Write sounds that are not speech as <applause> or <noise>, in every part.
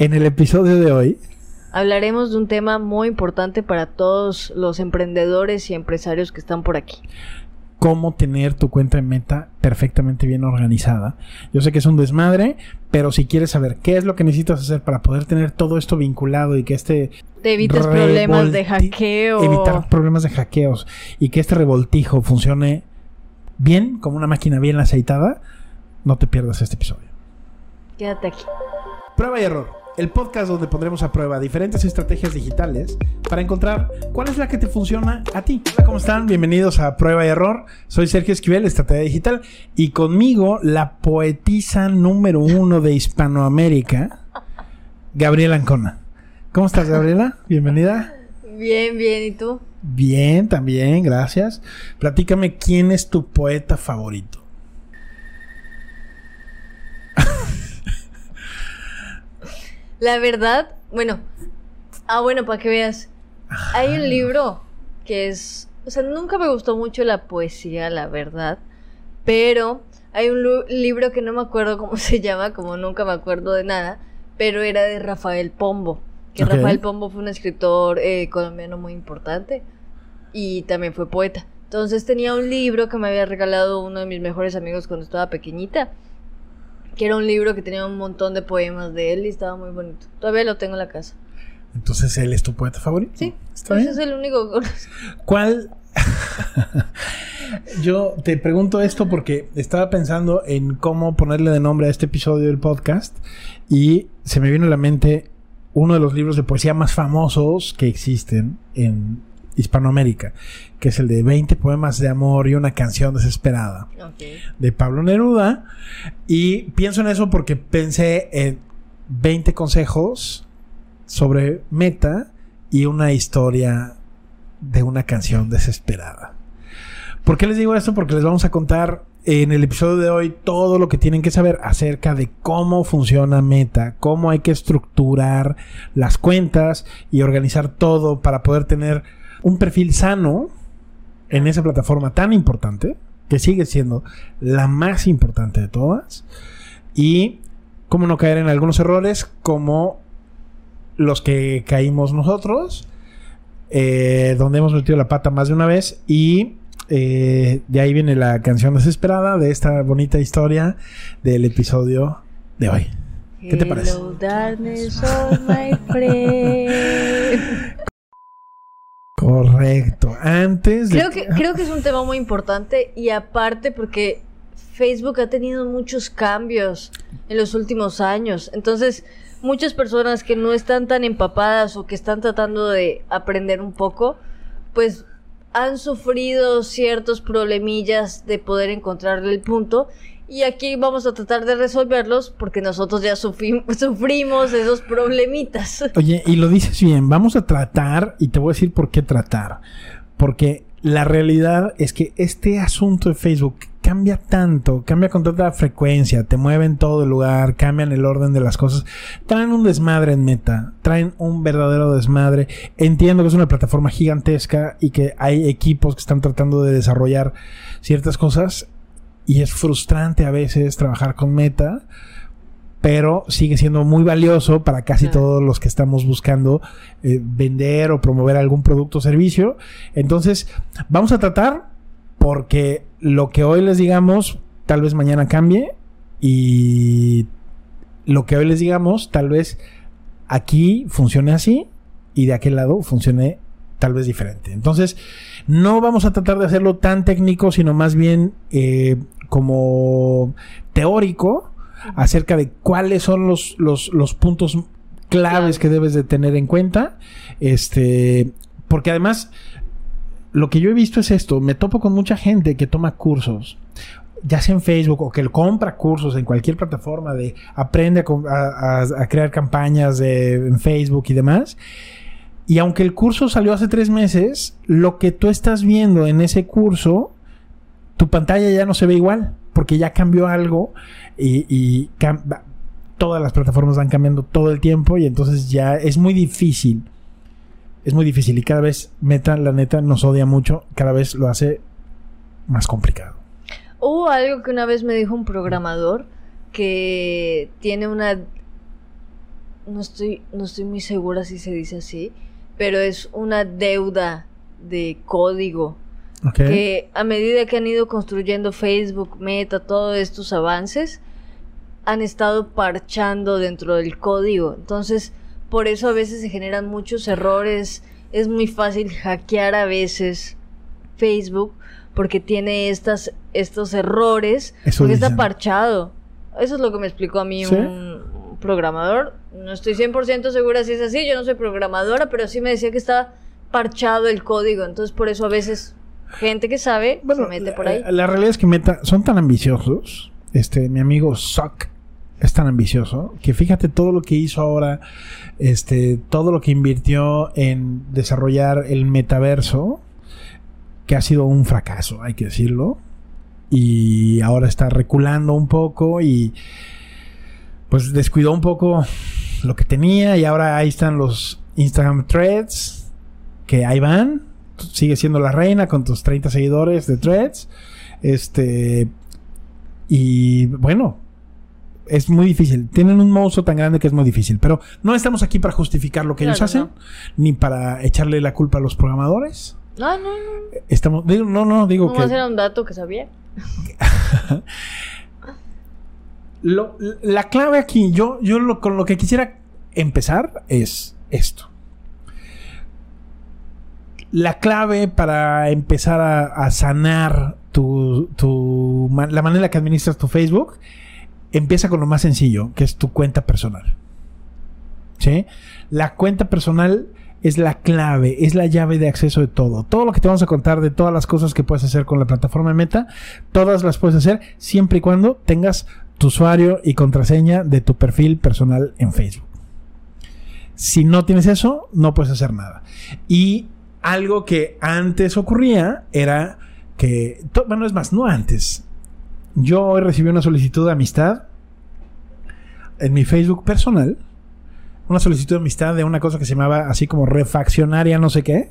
En el episodio de hoy hablaremos de un tema muy importante para todos los emprendedores y empresarios que están por aquí. Cómo tener tu cuenta de meta perfectamente bien organizada. Yo sé que es un desmadre, pero si quieres saber qué es lo que necesitas hacer para poder tener todo esto vinculado y que este... Te evites problemas de hackeo. Evitar problemas de hackeos y que este revoltijo funcione bien, como una máquina bien aceitada, no te pierdas este episodio. Quédate aquí. Prueba y error el podcast donde pondremos a prueba diferentes estrategias digitales para encontrar cuál es la que te funciona a ti. Hola, ¿cómo están? Bienvenidos a Prueba y Error. Soy Sergio Esquivel, Estrategia Digital, y conmigo la poetisa número uno de Hispanoamérica, Gabriela Ancona. ¿Cómo estás, Gabriela? Bienvenida. Bien, bien, ¿y tú? Bien, también, gracias. Platícame quién es tu poeta favorito. La verdad, bueno. Ah, bueno, para que veas. Hay un libro que es. O sea, nunca me gustó mucho la poesía, la verdad. Pero hay un libro que no me acuerdo cómo <laughs> se llama, como nunca me acuerdo de nada. Pero era de Rafael Pombo. Que Rafael Pombo fue un escritor eh, colombiano muy importante. Y también fue poeta. Entonces tenía un libro que me había regalado uno de mis mejores amigos cuando estaba pequeñita que era un libro que tenía un montón de poemas de él y estaba muy bonito. Todavía lo tengo en la casa. Entonces, ¿él es tu poeta favorito? Sí, ¿Está ese es el único que ¿Cuál? <laughs> Yo te pregunto esto porque estaba pensando en cómo ponerle de nombre a este episodio del podcast y se me vino a la mente uno de los libros de poesía más famosos que existen en Hispanoamérica, que es el de 20 poemas de amor y una canción desesperada de Pablo Neruda. Y pienso en eso porque pensé en 20 consejos sobre meta y una historia de una canción desesperada. ¿Por qué les digo esto? Porque les vamos a contar en el episodio de hoy todo lo que tienen que saber acerca de cómo funciona Meta, cómo hay que estructurar las cuentas y organizar todo para poder tener un perfil sano en esa plataforma tan importante, que sigue siendo la más importante de todas, y cómo no caer en algunos errores como los que caímos nosotros, eh, donde hemos metido la pata más de una vez y eh, de ahí viene la canción desesperada de esta bonita historia del episodio de hoy. ¿Qué te parece? Correcto. Antes de... Creo que, creo que es un tema muy importante y aparte porque Facebook ha tenido muchos cambios en los últimos años. Entonces, muchas personas que no están tan empapadas o que están tratando de aprender un poco, pues han sufrido ciertos problemillas de poder encontrarle el punto y aquí vamos a tratar de resolverlos porque nosotros ya <laughs> sufrimos esos problemitas. <laughs> Oye, y lo dices bien, vamos a tratar, y te voy a decir por qué tratar. Porque la realidad es que este asunto de Facebook cambia tanto, cambia con tanta frecuencia, te mueven todo el lugar, cambian el orden de las cosas, traen un desmadre en meta, traen un verdadero desmadre. Entiendo que es una plataforma gigantesca y que hay equipos que están tratando de desarrollar ciertas cosas y es frustrante a veces trabajar con Meta, pero sigue siendo muy valioso para casi todos los que estamos buscando eh, vender o promover algún producto o servicio. Entonces, vamos a tratar porque lo que hoy les digamos, tal vez mañana cambie y lo que hoy les digamos, tal vez aquí funcione así y de aquel lado funcione tal vez diferente. Entonces, no vamos a tratar de hacerlo tan técnico, sino más bien eh, como teórico acerca de cuáles son los, los, puntos claves que debes de tener en cuenta. Este, porque además, lo que yo he visto es esto, me topo con mucha gente que toma cursos, ya sea en Facebook o que compra cursos en cualquier plataforma de aprende a, crear campañas de, en Facebook y demás. Y aunque el curso salió hace tres meses, lo que tú estás viendo en ese curso tu pantalla ya no se ve igual, porque ya cambió algo y, todas las plataformas van cambiando todo el tiempo y entonces ya es muy difícil. Es muy difícil y cada vez Meta, la neta, nos odia mucho, cada vez lo hace más complicado. Hubo algo que una vez me dijo un programador que tiene una no estoy, no estoy muy segura si se dice así, pero es una deuda de código. Que a medida que han ido construyendo Facebook, Meta, todos estos avances, han estado parchando dentro del código. Entonces, por eso a veces se generan muchos errores. Es muy fácil hackear a veces Facebook porque tiene estas, estos errores. porque está parchado. Eso es lo que me explicó a mí un programador. No estoy 100% segura si es así. Yo no soy programadora, pero sí me decía que está parchado el código. Entonces, por eso a veces gente que sabe se mete por ahí. La, realidad es que Meta son tan ambiciosos. Este, mi amigo Zuck es tan ambicioso que fíjate todo lo que hizo ahora, este, todo lo que invirtió en desarrollar el metaverso, que ha sido un fracaso, hay que decirlo. Y ahora está reculando un poco y pues descuidó un poco lo que tenía y ahora ahí están los Instagram threads que ahí van. Sigue siendo la reina con tus 30 seguidores de threads. Este y bueno, es muy difícil. Tienen un monstruo tan grande que es muy difícil. Pero no estamos aquí para justificar lo que ellos hacen, ni para echarle la culpa a los programadores. No, no, no. Estamos, no, no, digo ¿Cómo que. un dato que sabía? <laughs> la clave aquí, yo, yo con lo que quisiera empezar es esto. La clave para empezar a, sanar tu, la manera que administras tu Facebook empieza con lo más sencillo, que es tu cuenta personal. ¿Sí? La cuenta personal es la clave, es la llave de acceso de todo. Todo lo que te vamos a contar de todas las cosas que puedes hacer con la plataforma Meta, todas las puedes hacer siempre y cuando tengas tu usuario y contraseña de tu perfil personal en Facebook. Si no tienes eso, no puedes hacer nada. Y algo que antes ocurría era que, bueno, es más, no antes. Yo hoy recibí una solicitud de amistad en mi Facebook personal una solicitud de amistad de una cosa que se llamaba así como refaccionaria no sé qué.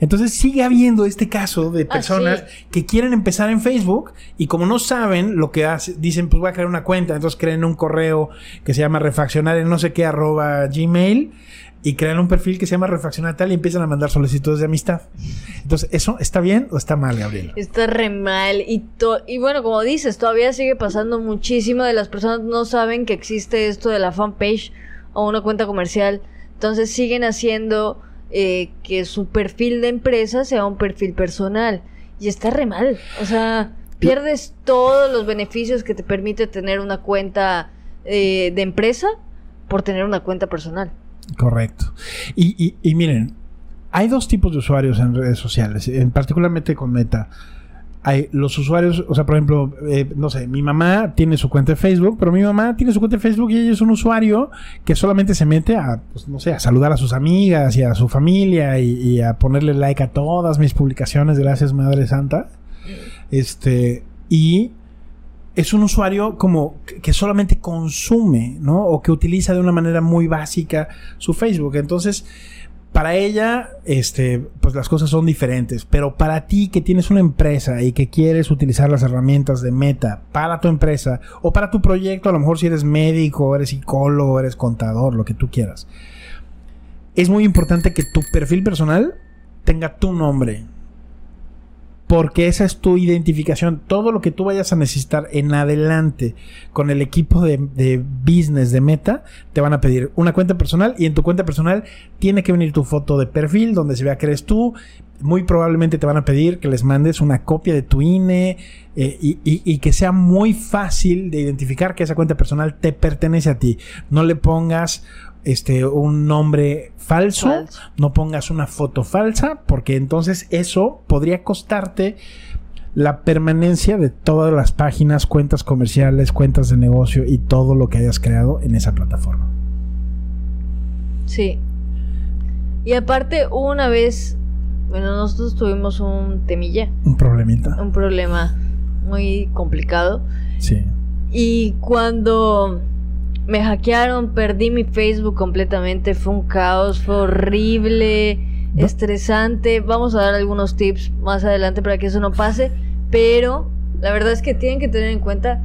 Entonces sigue habiendo este caso de ah, personas que quieren empezar en Facebook y como no saben lo que hacen, dicen pues voy a crear una cuenta, entonces creen un correo que se llama refaccionaria no sé qué arroba gmail y crean un perfil que se llama refaccionaria tal y empiezan a mandar solicitudes de amistad. Entonces, ¿eso está bien o está mal, Gabriel? Está re mal y, y bueno, como dices, todavía sigue pasando muchísimo de las personas no saben que existe esto de la fanpage o una cuenta comercial. Entonces siguen haciendo eh, que su perfil de empresa sea un perfil personal. Y está re mal. O sea, pierdes todos los beneficios que te permite tener una cuenta eh, de empresa por tener una cuenta personal. Correcto. Y, y, miren, hay dos tipos de usuarios en redes sociales, en particularmente con Meta hay los usuarios, o sea, por ejemplo, eh, no sé, mi mamá tiene su cuenta de Facebook, pero mi mamá tiene su cuenta de Facebook y ella es un usuario que solamente se mete a, pues, no sé, a saludar a sus amigas y a su familia y, a ponerle like a todas mis publicaciones, gracias Madre Santa. Este, y es un usuario como que solamente consume, ¿no? O que utiliza de una manera muy básica su Facebook. Entonces, para ella, este, pues las cosas son diferentes. Pero para ti que tienes una empresa y que quieres utilizar las herramientas de Meta para tu empresa o para tu proyecto, a lo mejor si eres médico, eres psicólogo, eres contador, lo que tú quieras. Es muy importante que tu perfil personal tenga tu nombre, porque esa es tu identificación. Todo lo que tú vayas a necesitar en adelante con el equipo de, business de Meta, te van a pedir una cuenta personal y en tu cuenta personal tiene que venir tu foto de perfil donde se vea que eres tú. Muy probablemente te van a pedir que les mandes una copia de tu INE eh, y, que sea muy fácil de identificar que esa cuenta personal te pertenece a ti. No le pongas este, un nombre falso, no pongas una foto falsa, porque entonces eso podría costarte la permanencia de todas las páginas, cuentas comerciales, cuentas de negocio y todo lo que hayas creado en esa plataforma. Sí. Y aparte, una vez, bueno, nosotros tuvimos un temilla. Un problemita. Un problema muy complicado. Sí. Y cuando me hackearon, perdí mi Facebook completamente, fue un caos, fue horrible, estresante. Vamos a dar algunos tips más adelante para que eso no pase, pero la verdad es que tienen que tener en cuenta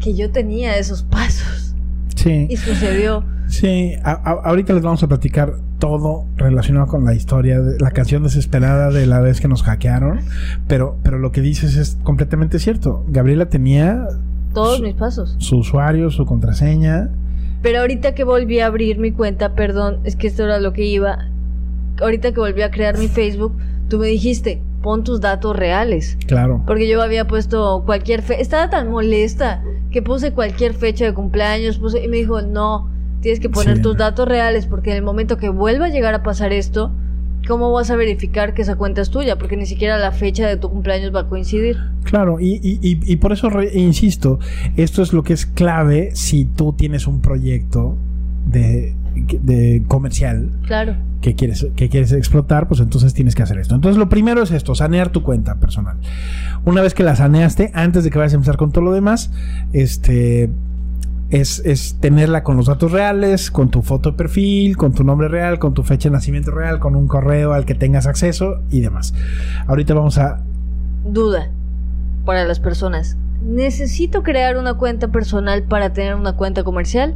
que yo tenía esos pasos. Sí. Y sucedió. Sí, a- a- ahorita les vamos a platicar todo relacionado con la historia, de la canción desesperada de la vez que nos hackearon, pero, pero lo que dices es completamente cierto. Gabriela tenía Todos mis pasos. su usuario, su contraseña. Pero ahorita que volví a abrir mi cuenta, perdón, es que esto era lo que iba. Ahorita que volví a crear mi Facebook, tú me dijiste, pon tus datos reales. Claro. Porque yo había puesto cualquier fecha. Estaba tan molesta que puse cualquier fecha de cumpleaños. Puse, y me dijo, no, tienes que poner Sí. tus datos reales. Porque en el momento que vuelva a llegar a pasar esto, ¿cómo vas a verificar que esa cuenta es tuya? Porque ni siquiera la fecha de tu cumpleaños va a coincidir. Claro, y, y- y- y por eso re- insisto, esto es lo que es clave si tú tienes un proyecto de, de comercial Claro. que quieres, que quieres explotar, pues entonces tienes que hacer esto. Entonces lo primero es esto, sanear tu cuenta personal. Una vez que la saneaste, antes de que vayas a empezar con todo lo demás, este es, es tenerla con los datos reales, con tu foto de perfil, con tu nombre real, con tu fecha de nacimiento real, con un correo al que tengas acceso y demás. Ahorita vamos a... Duda para las personas. ¿Necesito crear una cuenta personal para tener una cuenta comercial?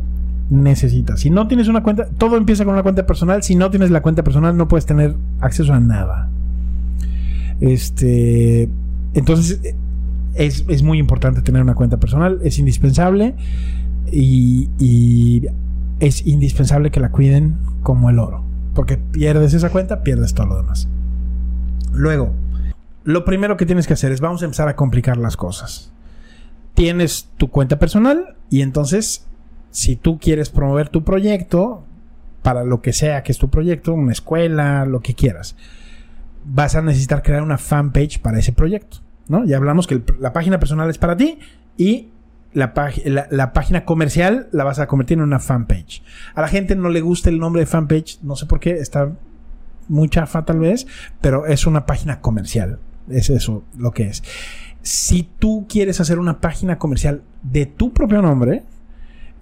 Necesitas. Si no tienes una cuenta, todo empieza con una cuenta personal. Si no tienes la cuenta personal, no puedes tener acceso a nada. Este. Entonces, eh, es, es muy importante tener una cuenta personal. Es indispensable. Y, es indispensable que la cuiden como el oro. Porque pierdes esa cuenta, pierdes todo lo demás. Luego, lo primero que tienes que hacer es vamos a empezar a complicar las cosas. Tienes tu cuenta personal y entonces si tú quieres promover tu proyecto, para lo que sea que es tu proyecto, una escuela, lo que quieras, vas a necesitar crear una fanpage para ese proyecto. ¿no? Ya hablamos que la página personal es para ti y la, la- la página comercial la vas a convertir en una fanpage. A la gente no le gusta el nombre de fanpage, no sé por qué, está muy chafa tal vez, pero es una página comercial. Es eso lo que es. Si tú quieres hacer una página comercial de tu propio nombre,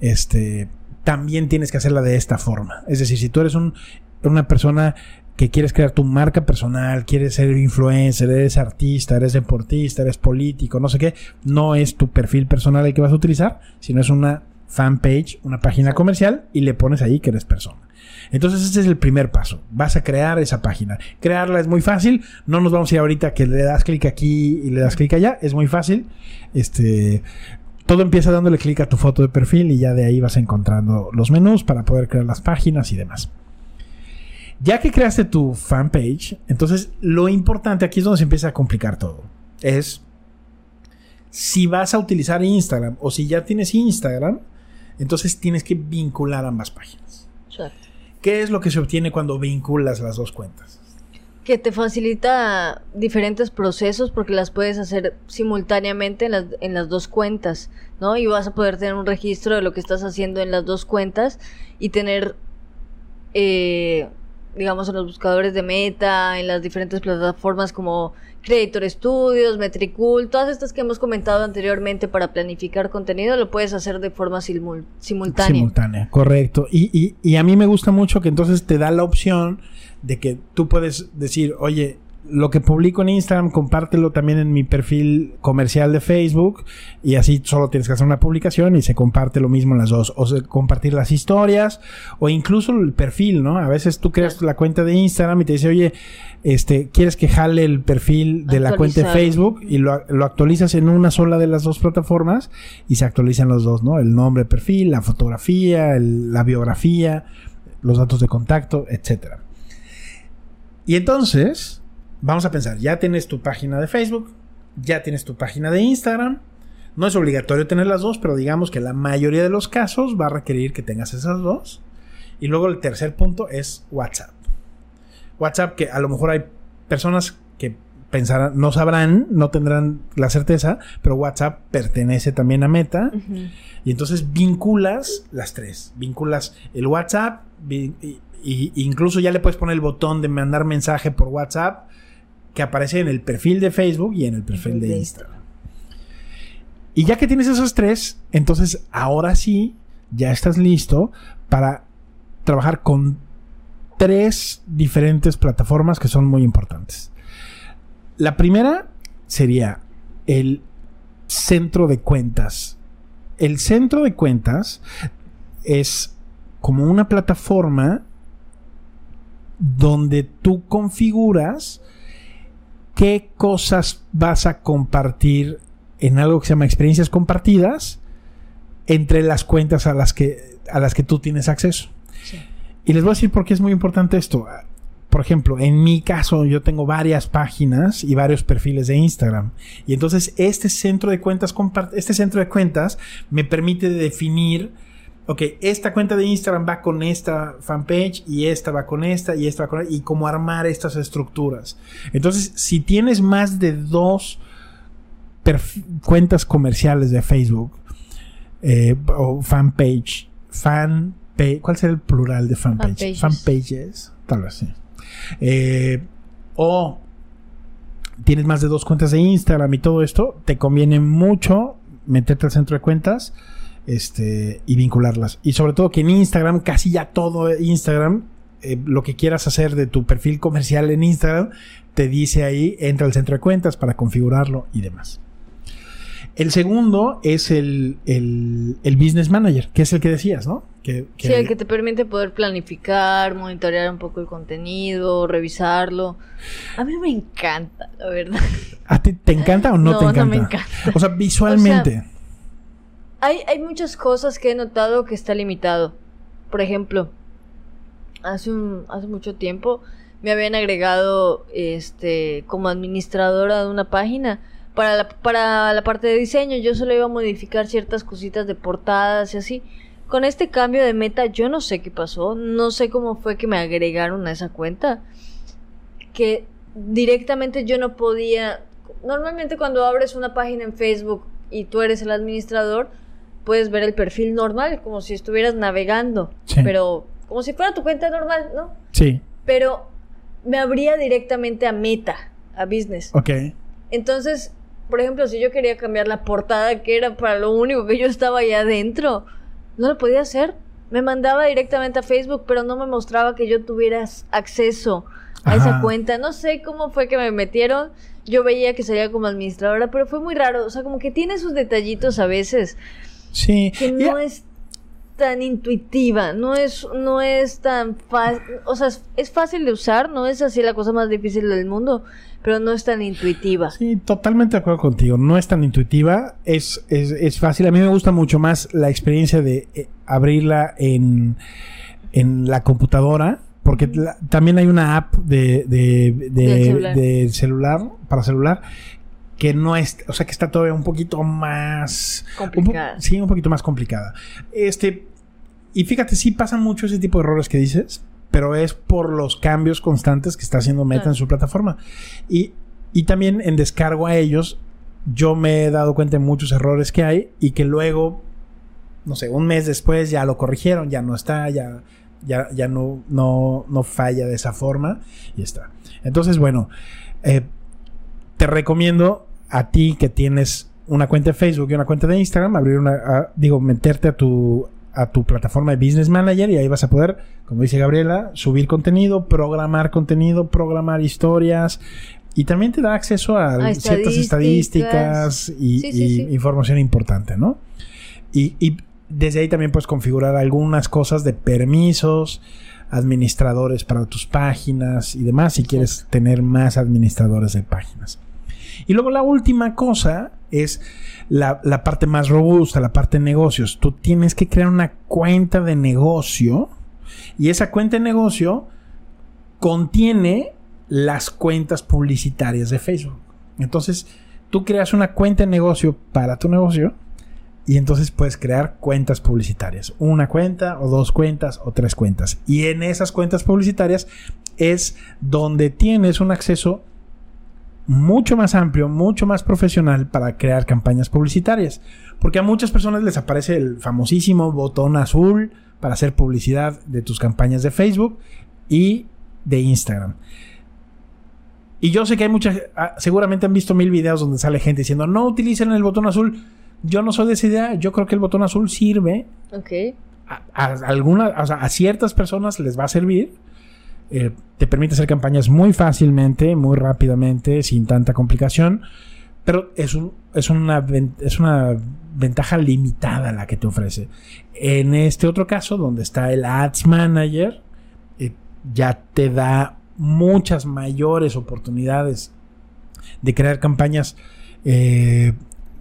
este, también tienes que hacerla de esta forma. Es decir, si tú eres un- una persona que quieres crear tu marca personal, quieres ser influencer, eres artista, eres deportista, eres político, no sé qué, no es tu perfil personal el que vas a utilizar, sino es una fanpage, una página comercial y le pones ahí que eres persona. Entonces ese es el primer paso. Vas a crear esa página. Crearla es muy fácil. No nos vamos a ir ahorita que le das clic aquí y le das clic allá. Es muy fácil. Este, todo empieza dándole clic a tu foto de perfil y ya de ahí vas encontrando los menús para poder crear las páginas y demás. Ya que creaste tu fanpage, entonces lo importante aquí es donde se empieza a complicar todo. Es si vas a utilizar Instagram o si ya tienes Instagram, entonces tienes que vincular ambas páginas. ¿Qué es lo que se obtiene cuando vinculas las dos cuentas? Que te facilita diferentes procesos porque las puedes hacer simultáneamente en las, en las dos cuentas, ¿no? Y vas a poder tener un registro de lo que estás haciendo en las dos cuentas y tener, eh, digamos, en los buscadores de meta, en las diferentes plataformas como Creator Studios, Metricool, todas estas que hemos comentado anteriormente para planificar contenido, lo puedes hacer de forma simul- simultánea. Simultánea, correcto. Y, y- y a mí me gusta mucho que entonces te da la opción de que tú puedes decir, oye, lo que publico en Instagram, compártelo también en mi perfil comercial de Facebook y así solo tienes que hacer una publicación y se comparte lo mismo en las dos. O sea, compartir las historias o incluso el perfil, ¿no? A veces tú creas la cuenta de Instagram y te dice, oye, este, ¿quieres que jale el perfil de la cuenta de. Facebook? y lo, lo actualizas en una sola de las dos plataformas y se actualizan los dos, ¿no? El nombre perfil, la fotografía, el- la biografía, los datos de contacto, etcétera. Y entonces, vamos a pensar, ya tienes tu página de Facebook, ya tienes tu página de Instagram. No es obligatorio tener las dos, pero digamos que la mayoría de los casos va a requerir que tengas esas dos. Y luego el tercer punto es WhatsApp. WhatsApp que a lo mejor hay personas que pensarán, no sabrán, no tendrán la certeza, pero WhatsApp pertenece también a Meta. Y entonces vinculas las tres. Vinculas el WhatsApp y, y- incluso ya le puedes poner el botón de mandar mensaje por WhatsApp que aparece en el perfil de Facebook y en el perfil de Instagram. Y ya que tienes esos tres, entonces ahora sí ya estás listo para trabajar con tres diferentes plataformas que son muy importantes. La primera sería el centro de cuentas. El centro de cuentas es como una plataforma donde tú configuras qué cosas vas a compartir en algo que se llama experiencias compartidas entre las cuentas a las que, a las que tú tienes acceso. Y les voy a decir por qué es muy importante esto. Por ejemplo, en mi caso yo tengo varias páginas y varios perfiles de Instagram. Y entonces este centro de cuentas, este centro de cuentas me permite definir ok, esta cuenta de Instagram va con esta fanpage y esta va con esta y esta va con esta, y cómo armar estas estructuras. Entonces, si tienes más de dos cuentas comerciales de Facebook eh, o fanpage, fanpage, ¿cuál será el plural de fanpage? Fanpages, tal vez sí. Eh, o tienes más de dos cuentas de Instagram y todo esto, te conviene mucho meterte al centro de cuentas este, y vincularlas. Y sobre todo que en Instagram, casi ya todo Instagram, eh, lo que quieras hacer de tu perfil comercial en Instagram, te dice ahí, entra al centro de cuentas para configurarlo y demás. El segundo es el, el, Business Manager, que es el que decías, ¿no? Que, Sí, el que te permite poder planificar, monitorear un poco el contenido, revisarlo. A mí me encanta, la verdad. ¿A ti te encanta o no, <laughs> te encanta? No, me encanta. O sea, visualmente hay, muchas cosas que he notado que está limitado. Por ejemplo, hace, un, hace mucho tiempo me habían agregado este como administradora de una página para la, para la parte de diseño. Yo solo iba a modificar ciertas cositas de portadas y así. Con este cambio de meta, yo no sé qué pasó. No sé cómo fue que me agregaron a esa cuenta. Que directamente yo no podía. Normalmente, cuando abres una página en Facebook y tú eres el administrador, puedes ver el perfil normal, como si estuvieras navegando, pero como si fuera tu cuenta normal, ¿no? Sí. Pero me abría directamente a Meta, a Business. Ok. Entonces, por ejemplo, si yo quería cambiar la portada, que era para lo único que yo estaba ahí adentro, no lo podía hacer. Me mandaba directamente a Facebook, pero no me mostraba que yo tuviera acceso a esa cuenta. No sé cómo fue que me metieron. Yo veía que salía como administradora, pero fue muy raro. O sea, como que tiene sus detallitos a veces. Sí. Que no es tan intuitiva, no es, no es tan fácil, o sea, es, fácil de usar, no es así la cosa más difícil del mundo, pero no es tan intuitiva. Sí, totalmente de acuerdo contigo, no es tan intuitiva, es, es, fácil, a mí me gusta mucho más la experiencia de eh, abrirla en, en la computadora, porque también hay una app de, de, de celular, para celular que no es, o sea, que está todavía un poquito más complicada. sí, un poquito más complicada. Este, y fíjate, sí pasan mucho ese tipo de errores que dices, pero es por los cambios constantes que está haciendo Meta en su plataforma. Y, y también en descargo a ellos, yo me he dado cuenta de muchos errores que hay y que luego, no sé, un mes después ya lo corrigieron, ya no está, ya, ya, ya no, no, no falla de esa forma y está. Entonces, bueno, eh, te recomiendo a ti que tienes una cuenta de Facebook y una cuenta de Instagram, abrir una, digo, meterte a tu, a tu plataforma de Business Manager y ahí vas a poder, como dice Gabriela, subir contenido, programar contenido, programar historias y también te da acceso a, ciertas estadísticas y, información importante, ¿no? Y, y, desde ahí también puedes configurar algunas cosas de permisos, administradores para tus páginas y demás si quieres tener más administradores de páginas. Y luego la última cosa es la, parte más robusta, la parte de negocios. Tú tienes que crear una cuenta de negocio y esa cuenta de negocio contiene las cuentas publicitarias de Facebook. Entonces, tú creas una cuenta de negocio para tu negocio y entonces puedes crear cuentas publicitarias. Una cuenta o dos cuentas o tres cuentas. Y en esas cuentas publicitarias es donde tienes un acceso mucho más amplio, mucho más profesional para crear campañas publicitarias. Porque a muchas personas les aparece el famosísimo botón azul para hacer publicidad de tus campañas de Facebook y de Instagram. Y yo sé que hay muchas, ah, seguramente han visto mil videos donde sale gente diciendo no utilicen el botón azul. Yo no soy de esa idea, yo creo que el botón azul sirve. Ok. A, alguna, a ciertas personas les va a servir eh, te permite hacer campañas muy fácilmente, muy rápidamente, sin tanta complicación. Pero es, un, es, una, es una ventaja limitada la que te ofrece. En este otro caso, donde está el Ads Manager, eh, ya te da muchas mayores oportunidades de crear campañas eh,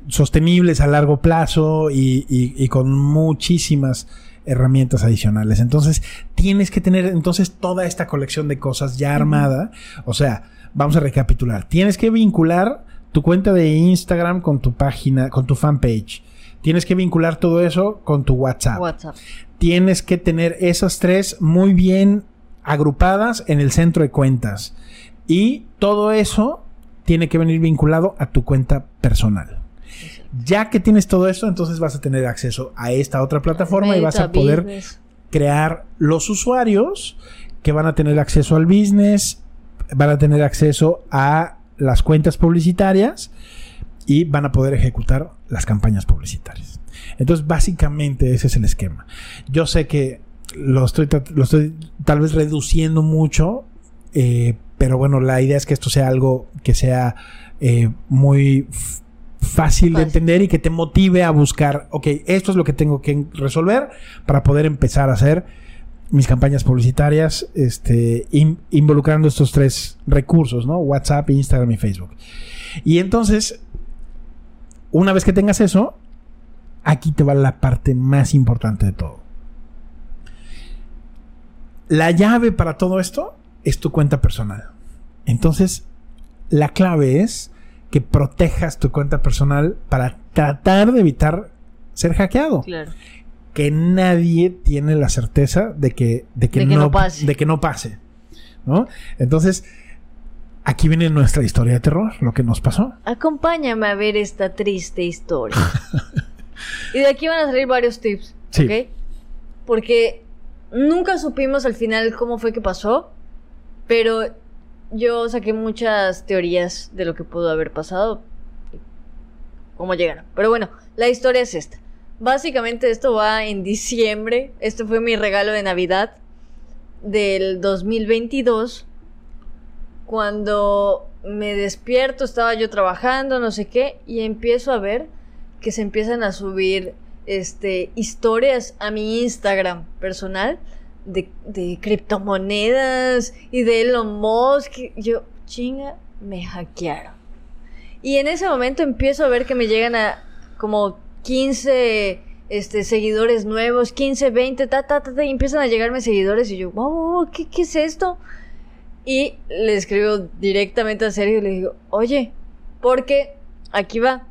sostenibles a largo plazo y, con muchísimas herramientas adicionales. Entonces, tienes que tener entonces toda esta colección de cosas ya armada. O sea, vamos a recapitular. Tienes que vincular tu cuenta de Instagram con tu página, con tu fanpage. Tienes que vincular todo eso con tu WhatsApp. WhatsApp. Tienes que tener esas tres muy bien agrupadas en el centro de cuentas. Y todo eso tiene que venir vinculado a tu cuenta personal. Ya que tienes todo esto, entonces vas a tener acceso a esta otra plataforma y vas a poder crear los usuarios que van a tener acceso al business, van a tener acceso a las cuentas publicitarias y van a poder ejecutar las campañas publicitarias. Entonces, básicamente ese es el esquema. Yo sé que lo estoy, lo estoy tal vez reduciendo mucho, eh, pero bueno, la idea es que esto sea algo que sea eh, muy fácil, de entender y que te motive a buscar, ok, esto es lo que tengo que resolver para poder empezar a hacer mis campañas publicitarias, este, involucrando estos tres recursos, ¿no? WhatsApp, Instagram y Facebook. Y entonces, una vez que tengas eso, aquí te va la parte más importante de todo. La llave para todo esto es tu cuenta personal. Entonces, la clave es que protejas tu cuenta personal para tratar de evitar ser hackeado. Claro. Que nadie tiene la certeza de que, de que, no, pase. De que no pase. ¿no? Entonces, aquí viene nuestra historia de terror, lo que nos pasó. Acompáñame a ver esta triste historia. <laughs> y de aquí van a salir varios tips. Sí. ¿Ok? Porque nunca supimos al final cómo fue que pasó. Pero yo saqué muchas teorías de lo que pudo haber pasado. Cómo llegaron. Pero bueno, la historia es esta. Básicamente esto va en diciembre. Este fue mi regalo de Navidad del 2022. Cuando me despierto, estaba yo trabajando, no sé qué, y empiezo a ver que se empiezan a subir este, historias a mi Instagram personal de, criptomonedas y de Elon Musk. Yo, chinga, me hackearon. Y en ese momento empiezo a ver que me llegan a como 15 este, seguidores nuevos, 15, 20, ta, ta, ta, y empiezan a llegarme seguidores y yo, wow, ¿qué, ¿qué es esto? Y le escribo directamente a Sergio y le digo, oye, porque aquí va.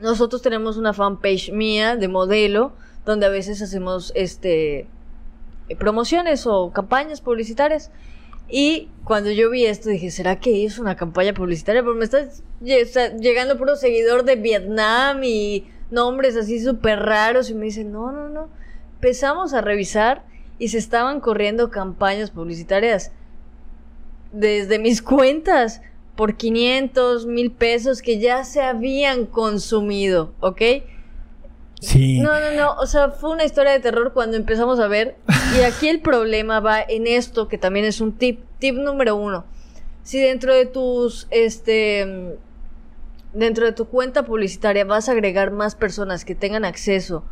Nosotros tenemos una fanpage mía de modelo donde a veces hacemos este promociones o campañas publicitarias. Y cuando yo vi esto dije, ¿será que es una campaña publicitaria? Porque me está llegando puro seguidor de Vietnam y nombres así súper raros y me dice, no, no, no. Empezamos a revisar y se estaban corriendo campañas publicitarias desde mis cuentas por 500, mil pesos que ya se habían consumido, ¿ok? Sí. No, no, no. O sea, fue una historia de terror cuando empezamos a ver. Y aquí el problema va en esto, que también es un tip. Tip número uno. Si dentro de tus, este, dentro de tu cuenta publicitaria vas a agregar más personas que tengan acceso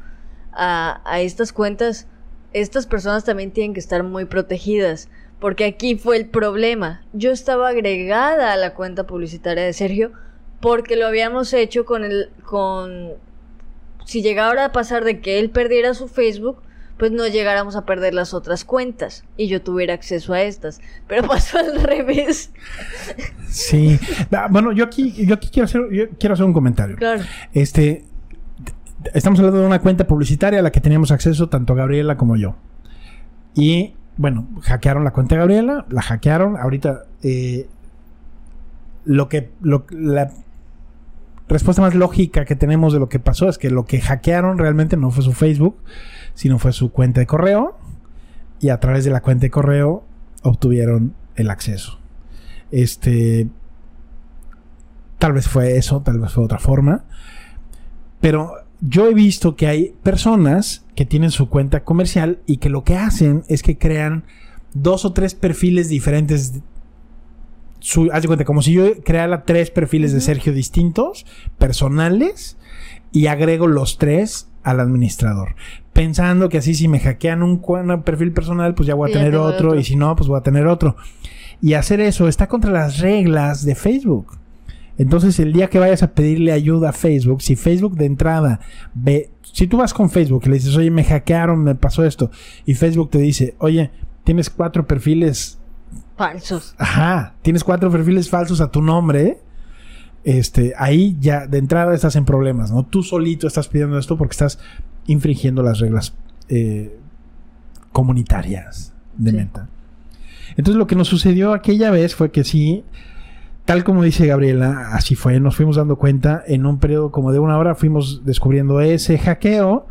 a, a estas cuentas, estas personas también tienen que estar muy protegidas. Porque aquí fue el problema. Yo estaba agregada a la cuenta publicitaria de Sergio porque lo habíamos hecho con el, con si llegara a pasar de que él perdiera su Facebook, pues no llegáramos a perder las otras cuentas y yo tuviera acceso a estas. Pero <laughs> pasó al revés. Sí. Bueno, yo aquí, yo aquí quiero hacer, quiero hacer un comentario. Claro. Este, estamos hablando de una cuenta publicitaria a la que teníamos acceso tanto Gabriela como yo. Y bueno, hackearon la cuenta de Gabriela, la hackearon. Ahorita eh, lo que lo, la respuesta más lógica que tenemos de lo que pasó es que lo que hackearon realmente no fue su Facebook, sino fue su cuenta de correo. Y a través de la cuenta de correo obtuvieron el acceso. Este. Tal vez fue eso, tal vez fue otra forma. Pero yo he visto que hay personas que tienen su cuenta comercial y que lo que hacen es que crean dos o tres perfiles diferentes su, haz de cuenta, como si yo creara tres perfiles de Sergio distintos, personales, y agrego los tres al administrador. Pensando que así si me hackean un, perfil personal, pues ya voy a tener otro, y si no, pues voy a tener otro. Y hacer eso está contra las reglas de Facebook. Entonces, el día que vayas a pedirle ayuda a Facebook, si Facebook de entrada ve, si tú vas con Facebook y le dices, oye, me hackearon, me pasó esto, y Facebook te dice, oye, tienes cuatro perfiles falsos. Ajá, tienes cuatro perfiles falsos a tu nombre. Este, ahí ya de entrada estás en problemas, ¿no? Tú solito estás pidiendo esto porque estás infringiendo las reglas eh, comunitarias de Meta. Entonces lo que nos sucedió aquella vez fue que sí, tal como dice Gabriela, así fue, nos fuimos dando cuenta, en un periodo como de una hora fuimos descubriendo ese hackeo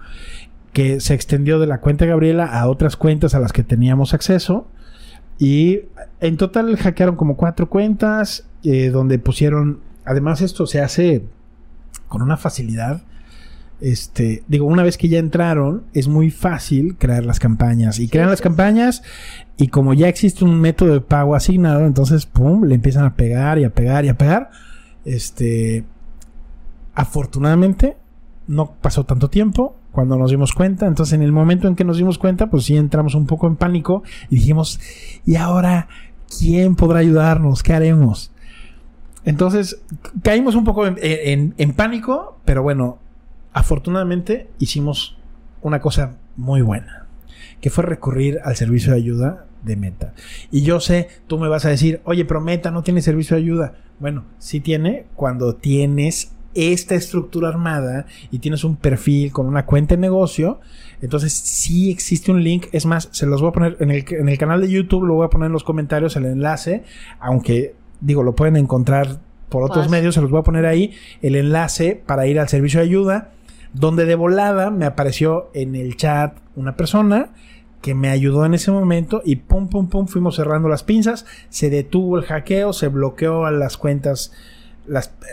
que se extendió de la cuenta de Gabriela a otras cuentas a las que teníamos acceso y en total hackearon como cuatro cuentas eh, donde pusieron, además esto se hace con una facilidad. Este, digo, una vez que ya entraron, es muy fácil crear las campañas. Y crean las campañas y como ya existe un método de pago asignado, entonces, pum, le empiezan a pegar y a pegar y a pegar. Este, afortunadamente, no pasó tanto tiempo cuando nos dimos cuenta. Entonces, en el momento en que nos dimos cuenta, pues sí entramos un poco en pánico y dijimos, ¿y ahora quién podrá ayudarnos? ¿Qué haremos? Entonces, caímos un poco en, pánico, pero bueno, afortunadamente hicimos una cosa muy buena, que fue recurrir al servicio de ayuda de Meta. Y yo sé, tú me vas a decir, oye, pero Meta no tiene servicio de ayuda. Bueno, sí tiene cuando tienes esta estructura armada y tienes un perfil con una cuenta de negocio, entonces sí existe un link. Es más, se los voy a poner en el, en el canal de YouTube, lo voy a poner en los comentarios el enlace, aunque digo, lo pueden encontrar por otros medios, se los voy a poner ahí el enlace para ir al servicio de ayuda, donde de volada me apareció en el chat una persona que me ayudó en ese momento y pum, pum, pum, fuimos cerrando las pinzas, se detuvo el hackeo, se bloqueó a las cuentas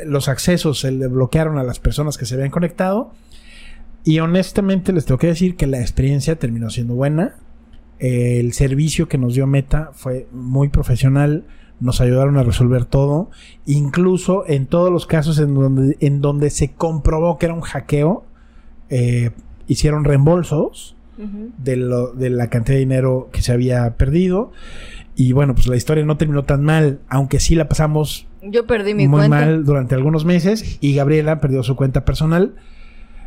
los accesos se le bloquearon a las personas que se habían conectado. Y honestamente les tengo que decir que la experiencia terminó siendo buena. El servicio que nos dio Meta fue muy profesional. Nos ayudaron a resolver todo. Incluso en todos los casos en donde, en donde se comprobó que era un hackeo, eh, hicieron reembolsos de, lo, de la cantidad de dinero que se había perdido. Y bueno, pues la historia no terminó tan mal, aunque sí la pasamos yo perdí mi muy mal durante algunos meses y Gabriela perdió su cuenta personal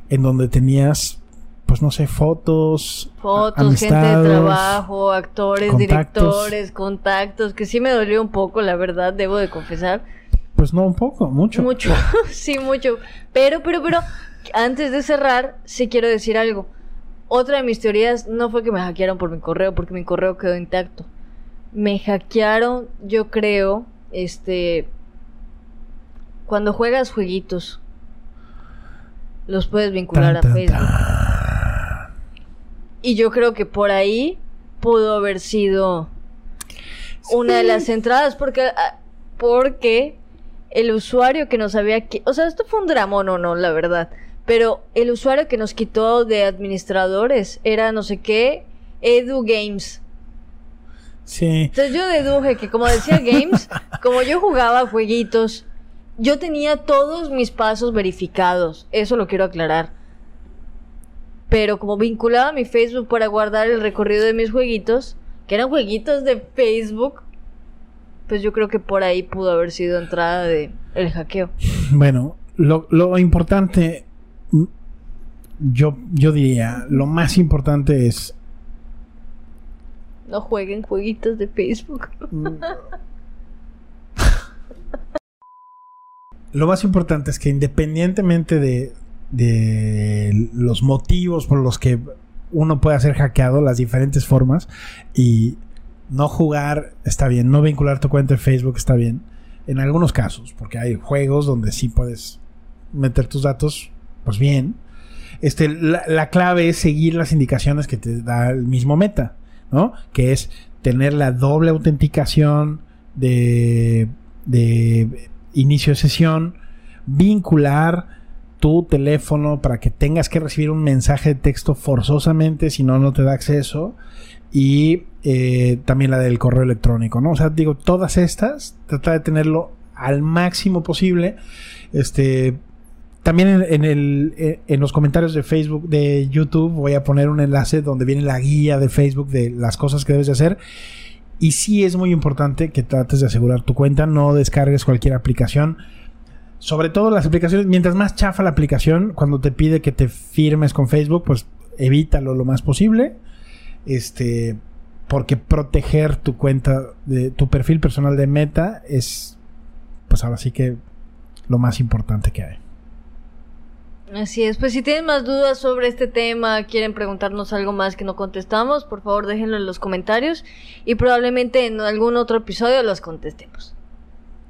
en donde tenías pues no sé, fotos, fotos, gente de trabajo, actores, directores, contactos, que sí me dolió un poco, la verdad, debo de confesar. Pues no un poco, mucho. Mucho, <laughs> sí, mucho. Pero, pero, pero, antes de cerrar, sí quiero decir algo. Otra de mis teorías no fue que me hackearon por mi correo, porque mi correo quedó intacto. Me hackearon, yo creo, este, cuando juegas jueguitos, los puedes vincular a Facebook. Y yo creo que por ahí pudo haber sido una de las entradas, porque, ah, porque el usuario que nos había... O sea, esto fue un dramón o no, la verdad. Pero el usuario que nos quitó de administradores era no sé qué, Edu Games. Sí. Entonces yo deduje que como decía Games, <laughs> como yo jugaba jueguitos yo tenía todos mis pasos verificados, eso lo quiero aclarar. Pero como vinculaba mi Facebook para guardar el recorrido de mis jueguitos, que eran jueguitos de Facebook, pues yo creo que por ahí pudo haber sido entrada de el hackeo. <laughs> Bueno, lo, lo importante, yo, yo diría, lo más importante es... No jueguen jueguitos de Facebook. <laughs> lo más importante es que independientemente de, de los motivos por los que uno puede ser hackeado, las diferentes formas, y no jugar está bien, no vincular tu cuenta de Facebook está bien, en algunos casos, porque hay juegos donde sí puedes meter tus datos, pues bien. Este, la, la clave es seguir las indicaciones que te da el mismo meta, ¿no? Que es tener la doble autenticación de, de inicio de sesión, vincular tu teléfono para que tengas que recibir un mensaje de texto forzosamente, si no, no te da acceso. y eh, también la del correo electrónico, ¿no? O sea, digo, todas estas, trata de tenerlo al máximo posible. Este, también en, el, eh, en los comentarios de Facebook, de YouTube, voy a poner un enlace donde viene la guía de Facebook de las cosas que debes de hacer. Y sí es muy importante que trates de asegurar tu cuenta, no descargues cualquier aplicación. Sobre todo las aplicaciones, mientras más chafa la aplicación, cuando te pide que te firmes con Facebook, pues evítalo lo más posible. Este, porque proteger tu cuenta, de tu perfil personal de Meta es, pues ahora sí que lo más importante que hay. Así es, pues si tienen más dudas sobre este tema, quieren preguntarnos algo más que no contestamos, por favor déjenlo en los comentarios y probablemente en algún otro episodio los contestemos.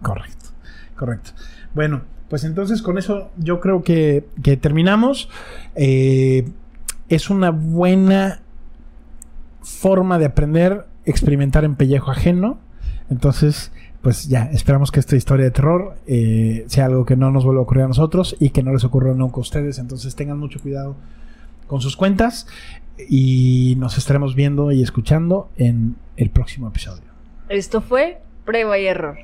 Correcto, correcto. Bueno, pues entonces con eso yo creo que, terminamos. Eh, es una buena forma de aprender, experimentar en pellejo ajeno. Entonces, pues ya, esperamos que esta historia de terror eh, sea algo que no nos vuelva a ocurrir a nosotros y que no les ocurra nunca a ustedes. Entonces tengan mucho cuidado con sus cuentas y nos estaremos viendo y escuchando en el próximo episodio. Esto fue Prueba y Error.